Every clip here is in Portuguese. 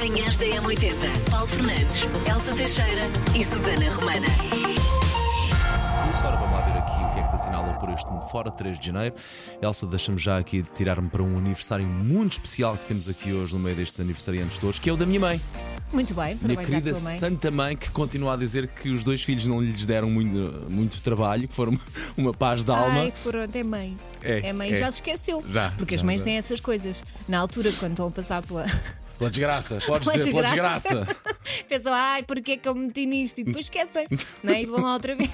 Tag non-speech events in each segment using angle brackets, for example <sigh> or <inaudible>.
Manhãs da M80. Paulo Fernandes, Elsa Teixeira e Susana Romana. Vamos ora, vamos lá ver aqui o que é que se assinala por este mundo fora, 3 de janeiro. Elsa, deixa-me já aqui tirar-me para um aniversário muito especial que temos aqui hoje no meio destes aniversariantes todos, que é o da minha mãe. Muito bem, Minha querida tua mãe. Santa Mãe, que continua a dizer que os dois filhos não lhes deram muito, muito trabalho, que foram <laughs> uma paz de alma. Ai, pronto, é mãe. É, mãe, é. já se esqueceu. Já, Porque as já, mães já. têm essas coisas. Na altura, quando estão a passar pela. <laughs> Pela desgraça, <laughs> podes Pela dizer, pela desgraça. desgraça. <laughs> Pensam, ai, porque é que eu me meti nisto? E depois esquecem. <laughs> não é? E vão lá outra vez.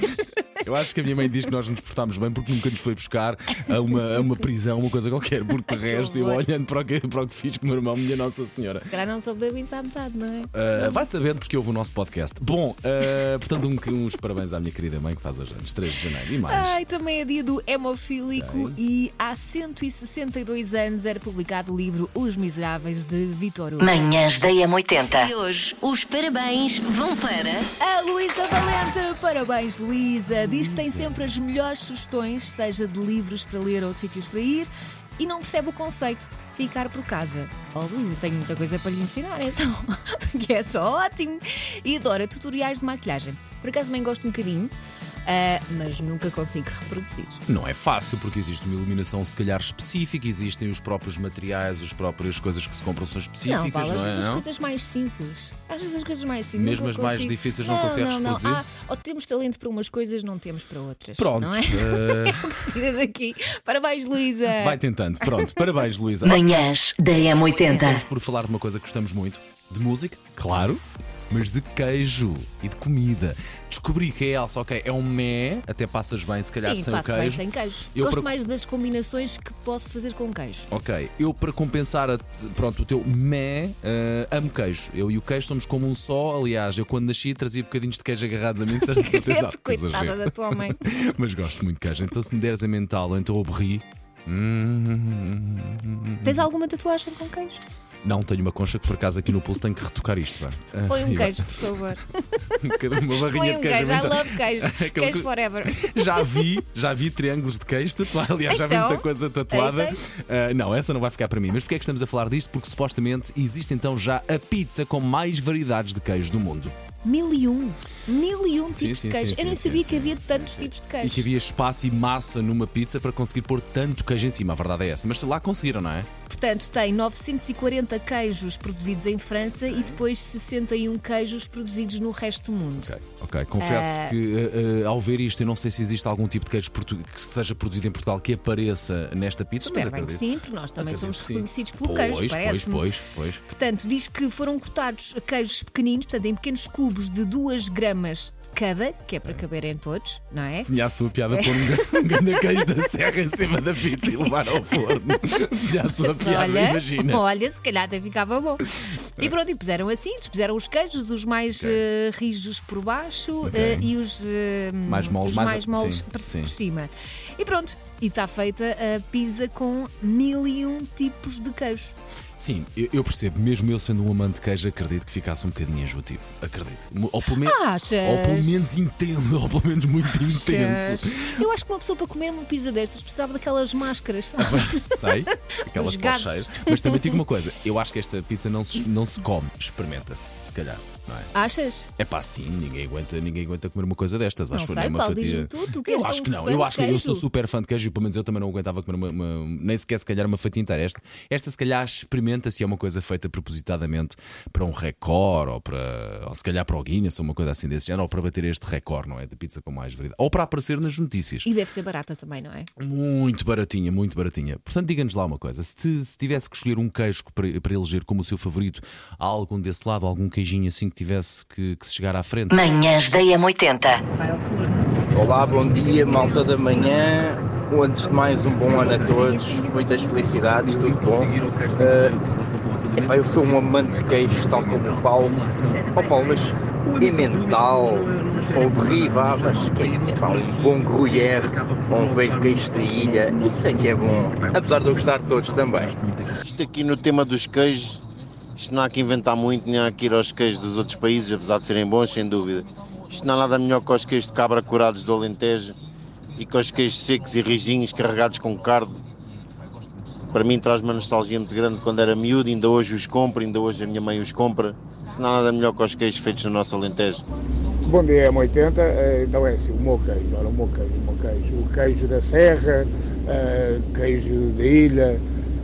Eu acho que a minha mãe diz que nós nos portámos bem porque nunca nos foi buscar a uma, a uma prisão, uma coisa qualquer, porque de Que resto, eu olhando para o, que, para o que fiz com o meu irmão, minha Nossa Senhora. Se calhar não soube da Vinci à metade, não é? Uh, vai sabendo porque houve o nosso podcast. Bom, uh, portanto, um, uns parabéns à minha querida mãe que faz hoje anos, 3 de janeiro. E mais? Ai, também é dia do hemofílico e há 162 anos era publicado o livro Os Miseráveis de Vitor Hugo. Manhãs da M80. E hoje os parabéns vão para. A Luísa Valente, parabéns Luísa. Diz que tem sempre as melhores sugestões, seja de livros para ler ou sítios para ir, e não percebe o conceito ficar por casa. Oh Luísa, tenho muita coisa para lhe ensinar então, <laughs> porque é só ótimo. E adora tutoriais de maquilhagem. Por acaso também gosto um bocadinho, ah, mas nunca consigo reproduzir. Não é fácil porque existe uma iluminação, se calhar, específica, existem os próprios materiais, as próprias coisas que se compram são específicas, Não, Paulo, não às é? vezes as Não? coisas mais simples. Às vezes as coisas mais simples. Mesmo as mais difíceis não consegues não, não. reproduzir? Ah, ou temos talento para umas coisas, não temos para outras. Pronto, Não é? uh, É o que se tira daqui. Parabéns, Luísa. vai tentando. Pronto, parabéns, Luísa. Manhãs da Vamos M80. por falar de uma coisa que gostamos muito: de música, claro, mas de queijo e de comida. Descobri que a Elsa, ok, é um mé, até passas bem, se calhar Sim, sem o passo queijo. bem sem queijo. Eu Gosto para- mais das combinações que posso fazer com queijo. Ok, eu para compensar a- pronto, o teu mé, eh, amo queijo. Eu e o queijo somos como um só. Aliás, eu quando nasci trazia bocadinhos de queijo agarrados a mim, de <laughs> certeza. Coitada exagero. da tua mãe. <laughs> Mas gosto muito de queijo. Então se me deres a mental ou então berri. hum, Tens alguma tatuagem com queijo? Não, tenho uma concha que por acaso aqui no pulso tenho que retocar isto. vá. Ah, Põe um vai- queijo, por favor. <laughs> uma barrinha Põe de um queijo. queijo. I então- love queijo. <laughs> Queijo que- forever. <laughs> Já vi, já vi triângulos de queijo tatuado. Aliás, já vi Então, muita coisa tatuada. Ah, não, essa não vai ficar para mim. Mas porquê é que estamos a falar disto? Porque supostamente existe então já a pizza com mais variedades de queijo do mundo. Mil e um. Mil e um Sim, tipos sim, de queijo. sim, Eu nem sim, sabia sim, que sim, havia sim, tantos sim. tipos de E queijo. que havia espaço e massa numa pizza para conseguir pôr tanto queijo em cima. A verdade é essa. Mas lá conseguiram, não é? Portanto, tem 940 queijos produzidos em França e depois 61 queijos produzidos no resto do mundo. Ok, ok. Confesso Ah. que ah, ao ver isto, eu não sei se existe algum tipo de queijo que seja produzido em Portugal que apareça nesta pizza. Espero bem que sim, porque nós também Acredito somos sim. reconhecidos pelo pois, queijo, Pois, parece-me. pois, pois. Portanto, diz que foram cotados queijos pequeninos, portanto, em pequenos cubos de 2 gramas de cada, que é para caberem todos, não é? Tinha a sua piada pôr um, um grande queijo da serra em cima da pizza e levar ao forno. Tinha a sua Mas piada, olha, imagina. olha, se calhar até ficava bom. E pronto, e puseram assim, puseram os queijos, os mais eh, rijos por baixo eh, e os, eh, Mais moles, os mais- mais moles sim, por, sim. por cima. E pronto, e está feita a pizza com mil e um tipos de queijo. Sim, eu, eu percebo, mesmo eu sendo um amante de queijo, acredito que ficasse um bocadinho enjoativo. Acredito. Ou pelo, menos Achas? ou pelo menos intenso, <laughs> ou pelo menos muito intenso. Eu acho que uma pessoa para comer uma pizza destas precisava daquelas máscaras, sabe? <laughs> Sei, <laughs> aquelas cheiro. Mas também digo uma coisa: eu acho que esta pizza não se, não se come, experimenta-se, se calhar, não é? Achas? É pá, sim, ninguém aguenta, ninguém aguenta comer uma coisa destas. Não acho que sei, é uma Paulo, fatia. tu, tu eu acho que não, eu acho que eu sou super fã de queijo e pelo menos eu também não aguentava comer uma, uma- nem sequer se calhar uma fatia inteira. Esta, esta se calhar experimenta se é uma coisa feita propositadamente para um recorde ou para ou se calhar para o Guinness ou uma coisa assim desse género, ou para bater este recorde, não é? De pizza com mais variedade. Ou para aparecer nas notícias. E deve ser barata também, não é? Muito baratinha, muito baratinha. Portanto, diga-nos lá uma coisa: se, se tivesse que escolher um queijo para, para eleger como o seu favorito, há algum desse lado, algum queijinho assim tivesse que, que se chegar à frente? Manhãs da M80. Olá, bom dia, malta da manhã. Antes de mais, um bom ano a todos. Muitas felicidades, tudo bom. Eh, epá, eu sou um amante de queijo, tal como o Paulo. Ó Paulo, mas emmental ou brie, vá, mas que, epá, um bom gruyère ou um velho queijo da ilha, isso é que é bom. Apesar de eu gostar de todos também. Isto aqui no tema dos queijos, isto não há que inventar muito, nem há que ir aos queijos dos outros países, apesar de serem bons, sem dúvida. Isto não há nada melhor que os queijos de cabra curados do Alentejo e com os queijos secos e rijinhos carregados com carne. para mim traz uma nostalgia muito grande quando era miúdo, ainda hoje os compro, ainda hoje a minha mãe os compra. Se não há nada melhor que os queijos feitos no nosso Alentejo. Bom dia, M80. Eh, Então é assim, o meu queijo, ora, o meu queijo, o meu queijo, o queijo da serra, eh, queijo da ilha,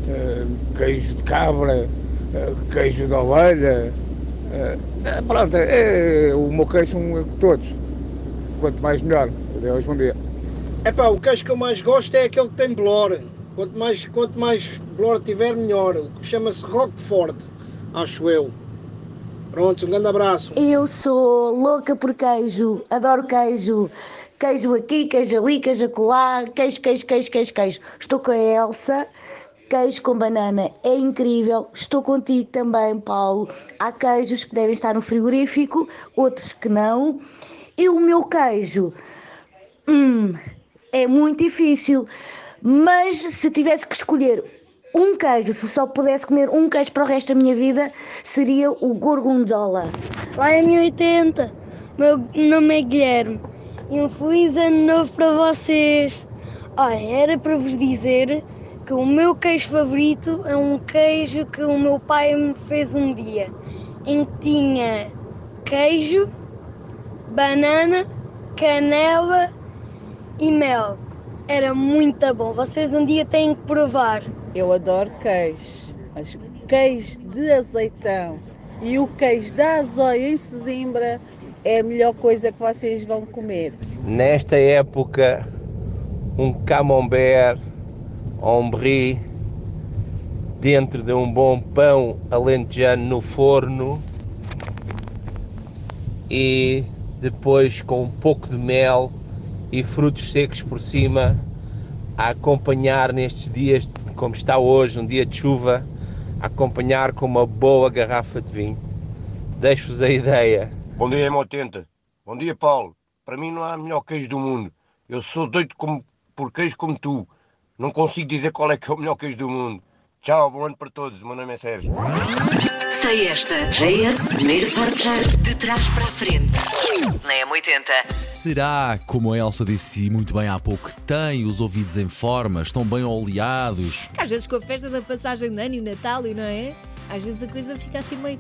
eh, queijo de cabra, eh, queijo de ovelha. eh, eh, Pronto, é, o meu queijo são todos. Quanto mais melhor. Adeus, bom dia. Epá, o queijo que eu mais gosto é aquele que tem blor. Quanto mais, quanto mais blor tiver, melhor. O que chama-se Roquefort, acho eu. Pronto, um grande abraço. Eu sou louca por queijo, adoro queijo. Queijo aqui, queijo ali, queijo acolá, queijo, queijo, queijo, queijo, queijo. Estou com a Elsa, queijo com banana é incrível. Estou contigo também, Paulo. Há queijos que devem estar no frigorífico, outros que não. E o meu queijo, hum, é muito difícil. Mas se tivesse que escolher um queijo, se só pudesse comer um queijo para o resto da minha vida, seria o gorgonzola. Vai M80, meu nome é Guilherme e um feliz ano novo para vocês. Olha, era para vos dizer que o meu queijo favorito é um queijo que o meu pai me fez um dia, em que tinha queijo, banana, canela e mel. Era muito bom, vocês um dia têm que provar. Eu adoro queijo, mas queijo de azeitão e o queijo da azóia em Sesimbra é a melhor coisa que vocês vão comer. Nesta época, um camembert ou brie dentro de um bom pão alentejano no forno e depois com um pouco de mel e frutos secos por cima a acompanhar nestes dias como está hoje, um dia de chuva, a acompanhar com uma boa garrafa de vinho. Deixo-vos a ideia. Bom dia, M80. Bom dia, Paulo. Para mim não há melhor queijo do mundo. Eu sou doido como, por queijo como tu. Não consigo dizer qual é que é o melhor queijo do mundo. Tchau, bom ano para todos. O meu nome é Sérgio. Sei esta. JS, primeiro portar de trás para a frente. Na M80. Será, como a Elsa disse muito bem há pouco, que tem os ouvidos em forma, estão bem oleados? Às vezes com a festa da passagem de ano e o Natal, e não é? Às vezes a coisa fica assim meio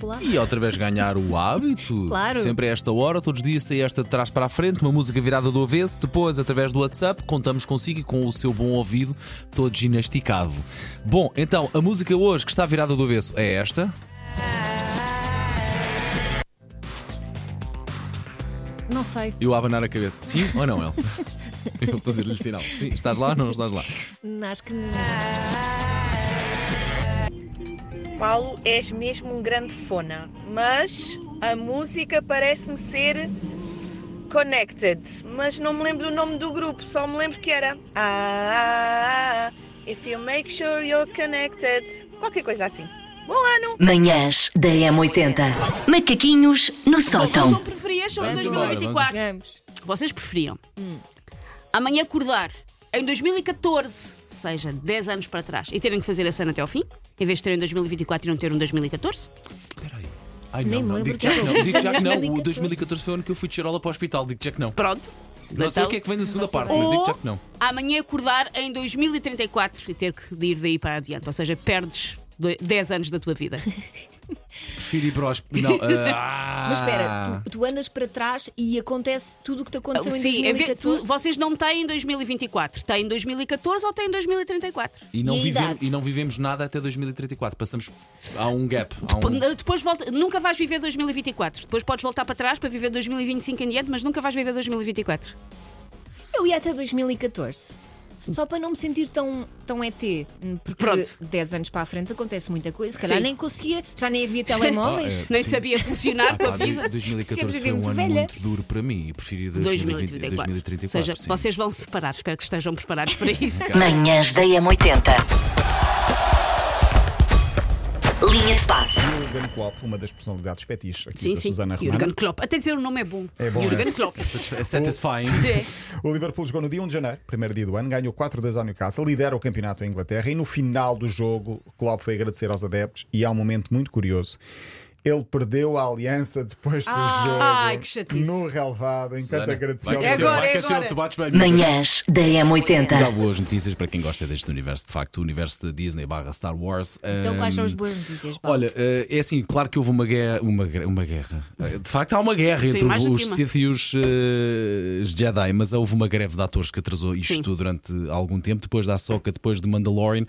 desrepelada. E outra vez ganhar o hábito. <laughs> Claro. Sempre a esta hora, todos os dias sai esta de trás para a frente, uma música virada do avesso. Depois, através do WhatsApp, contamos consigo e com o seu bom ouvido, todo ginasticado. Bom, então, a música hoje que está virada do avesso é esta. Não sei. Eu a abanar a cabeça. Sim ou não, Elsa? <laughs> Eu vou fazer-lhe sinal. Sim, estás lá ou não estás lá? Acho que não. Paulo, és mesmo um grande fona, mas a música parece-me ser Connected, mas não me lembro do nome do grupo, só me lembro que era Ah, if you make sure you're connected, qualquer coisa assim. Bom ano! Manhãs da M80. Macaquinhos no sótão. preferias sobre Vamos embora, 2024? Vamos. Vocês preferiam amanhã acordar em 2014, seja 10 anos para trás, e terem que fazer a cena até ao fim, em vez de terem 2024 e não ter um 2014? Ai, Nem não, me não, lembro digo já que não, digo já que não. O 2014. 2014 foi o ano que eu fui de charola para o hospital, digo já que não. Pronto. Não sei Então, o que é que vem da segunda sei parte, mas digo já que não. amanhã acordar em 2034 e ter que ir daí para adiante, ou seja, perdes do- 10 anos da tua vida. Prefiro ir para o. Não, <laughs> ah. Mas espera, tu, tu andas para trás e acontece tudo o que te aconteceu em Sim, é ver- tu- 2014. vocês não têm 2024, têm 2014 ou têm 2034. E não, E a vivemos, idade? e não vivemos nada até 2034. Passamos. Há um gap. Há um... Depois- Depois volta, nunca vais viver 2024. Depois podes voltar para trás para viver 2025 em diante, mas nunca vais viver 2024. Eu ia até 2014. Só para não me sentir tão, tão ET. Porque Pronto. 10 anos para a frente acontece muita coisa. Se calhar Sim. nem conseguia, já nem havia telemóveis. Ah, é. Nem sabia funcionar Ah, com a pá, vida. 2014 Sempre foi um muito ano velha. muito duro para mim e preferi 2020, 2034. 2034. Ou seja, sim. vocês vão se separar. Espero que estejam preparados para isso. Manhãs da M80. Linha de passe. Jurgen Klopp, uma das personalidades fetiches aqui Sim, da sim. Susana Romana. Jurgen Klopp. Até dizer o nome é bom. É bom, Jurgen é? Klopp. É satisfying. <laughs> É. O Liverpool jogou no dia 1 de janeiro, primeiro dia do ano, ganhou 4-2 ao Newcastle, lidera o campeonato em Inglaterra e no final do jogo Klopp foi agradecer aos adeptos e há um momento muito curioso. Ele perdeu a aliança depois do Ah. jogo Ai, que chatice. no relevado, enquanto vai ao Agora, é agora. teu. Manhãs da Mas há M80. boas notícias para quem gosta deste universo, de facto, o universo da Disney barra Star Wars. Então, quais são as boas notícias, Paulo? Olha, eh, é assim, claro que houve uma guerra. Uma, uma guerra. Eh, De facto, há uma guerra Sim, entre os. Sith e os, os Jedi, mas houve uma greve de atores que atrasou isto Sim. durante algum tempo. Depois da Ahsoka, depois de Mandalorian,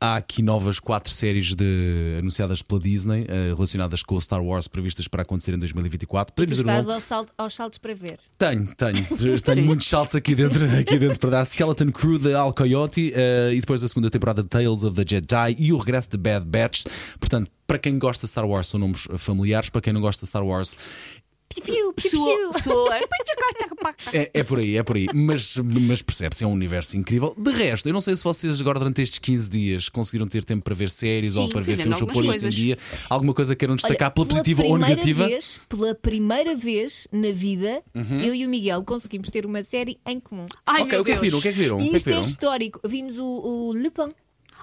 há aqui novas quatro séries de, anunciadas pela Disney eh, relacionadas com o Star Wars previstas para acontecer em 2024. tu Podemos dizer estás logo- ao salto- aos saltos para ver. tenho, tenho. <laughs> Tenho muitos saltos aqui dentro, <laughs> aqui dentro para dar. Skeleton Crew de Al Coyote eh, e depois a segunda temporada de Tales of the Jedi e o regresso de Bad Batch. Portanto, para quem gosta de Star Wars, são nomes familiares. Para quem não gosta de Star Wars, Piu, piu, piu, Soa- piu. soa- <laughs> é, é por aí, é por aí. Mas, mas percebe-se, é um universo incrível. De resto, eu não sei se vocês agora durante estes 15 dias conseguiram ter tempo para ver séries Sim, ou para ver filmes ou pôr isso em dia. Alguma coisa queiram destacar pela pela positiva ou primeira negativa? Vez, pela primeira vez na vida, Uhum. eu e o Miguel conseguimos ter uma série em comum. Ai, ok, meu o que é que viram? O que é que viram? O que E é que isto é viram? histórico. Vimos o, o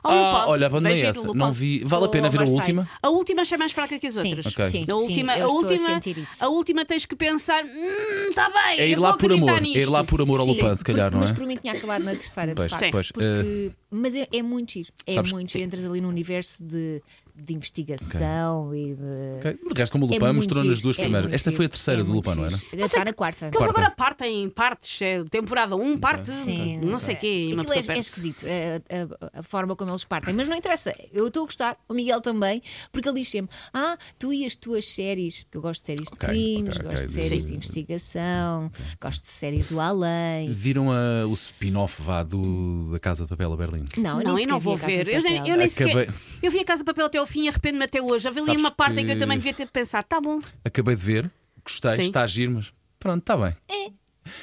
Oh, Ah, Lupin. olha, é giro, essa. Lupin. Não vi. Vale a pena ver a Oversight. última? A última achei mais fraca que as Sim, outras. Ok. sim, A última, sim, a eu estou última, a sentir isso. a última tens que pensar, hum, está bem. É ir eu lá vou por acreditar amor. nisto. É ir lá por amor ao Lupin, se calhar, não é? Mas por mim tinha acabado na terceira, Pois, de facto. pois, porque- Mas é, é muito giro. É Sabes- muito giro. Entras ali no universo de, de investigação e de. Ok. De resto, como o É Lupin muito mostrou nas duas é primeiras. Esta giro, foi a terceira é do Lupin, não era? Está na quarta. Eles agora partem em partes, é, temporada 1, parte Sim. não sei o quê. Uma Aquilo é, é esquisito, a, a- a forma como eles partem. Mas não interessa, eu estou a gostar, o Miguel também, porque ele diz sempre: Ah, tu e as tuas séries, porque eu gosto de séries de Ok, crimes, gosto de séries Sim. de investigação, gosto de séries do além. Viram a- o spin-off vá do, da Casa de Papel a Berlim? Não, eu Não, eu não vou vi a Casa ver. de Eu eu nem sequer. Eu vi a Casa de Papel até ao fim e arrependo-me até hoje. Havia ali Sabes uma parte em que que- eu também devia ter pensado, tá bom. Acabei de ver, gostei, Sim. está a giro, mas pronto, está bem.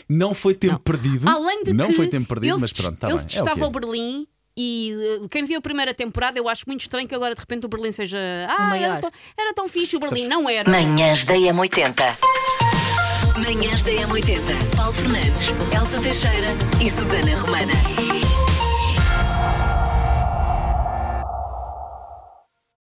Não foi tempo perdido. Além de não que foi tempo perdido, mas pronto, está bem. É o estava ao Berlim e uh, quem viu a primeira temporada, eu acho muito estranho que agora de repente o Berlim seja. Ah, maior. era tão, era tão fixe o Berlim. Sabes- Não era. Manhãs da M80. Manhãs da M80. Paulo Fernandes, Elsa Teixeira e Susana Romana.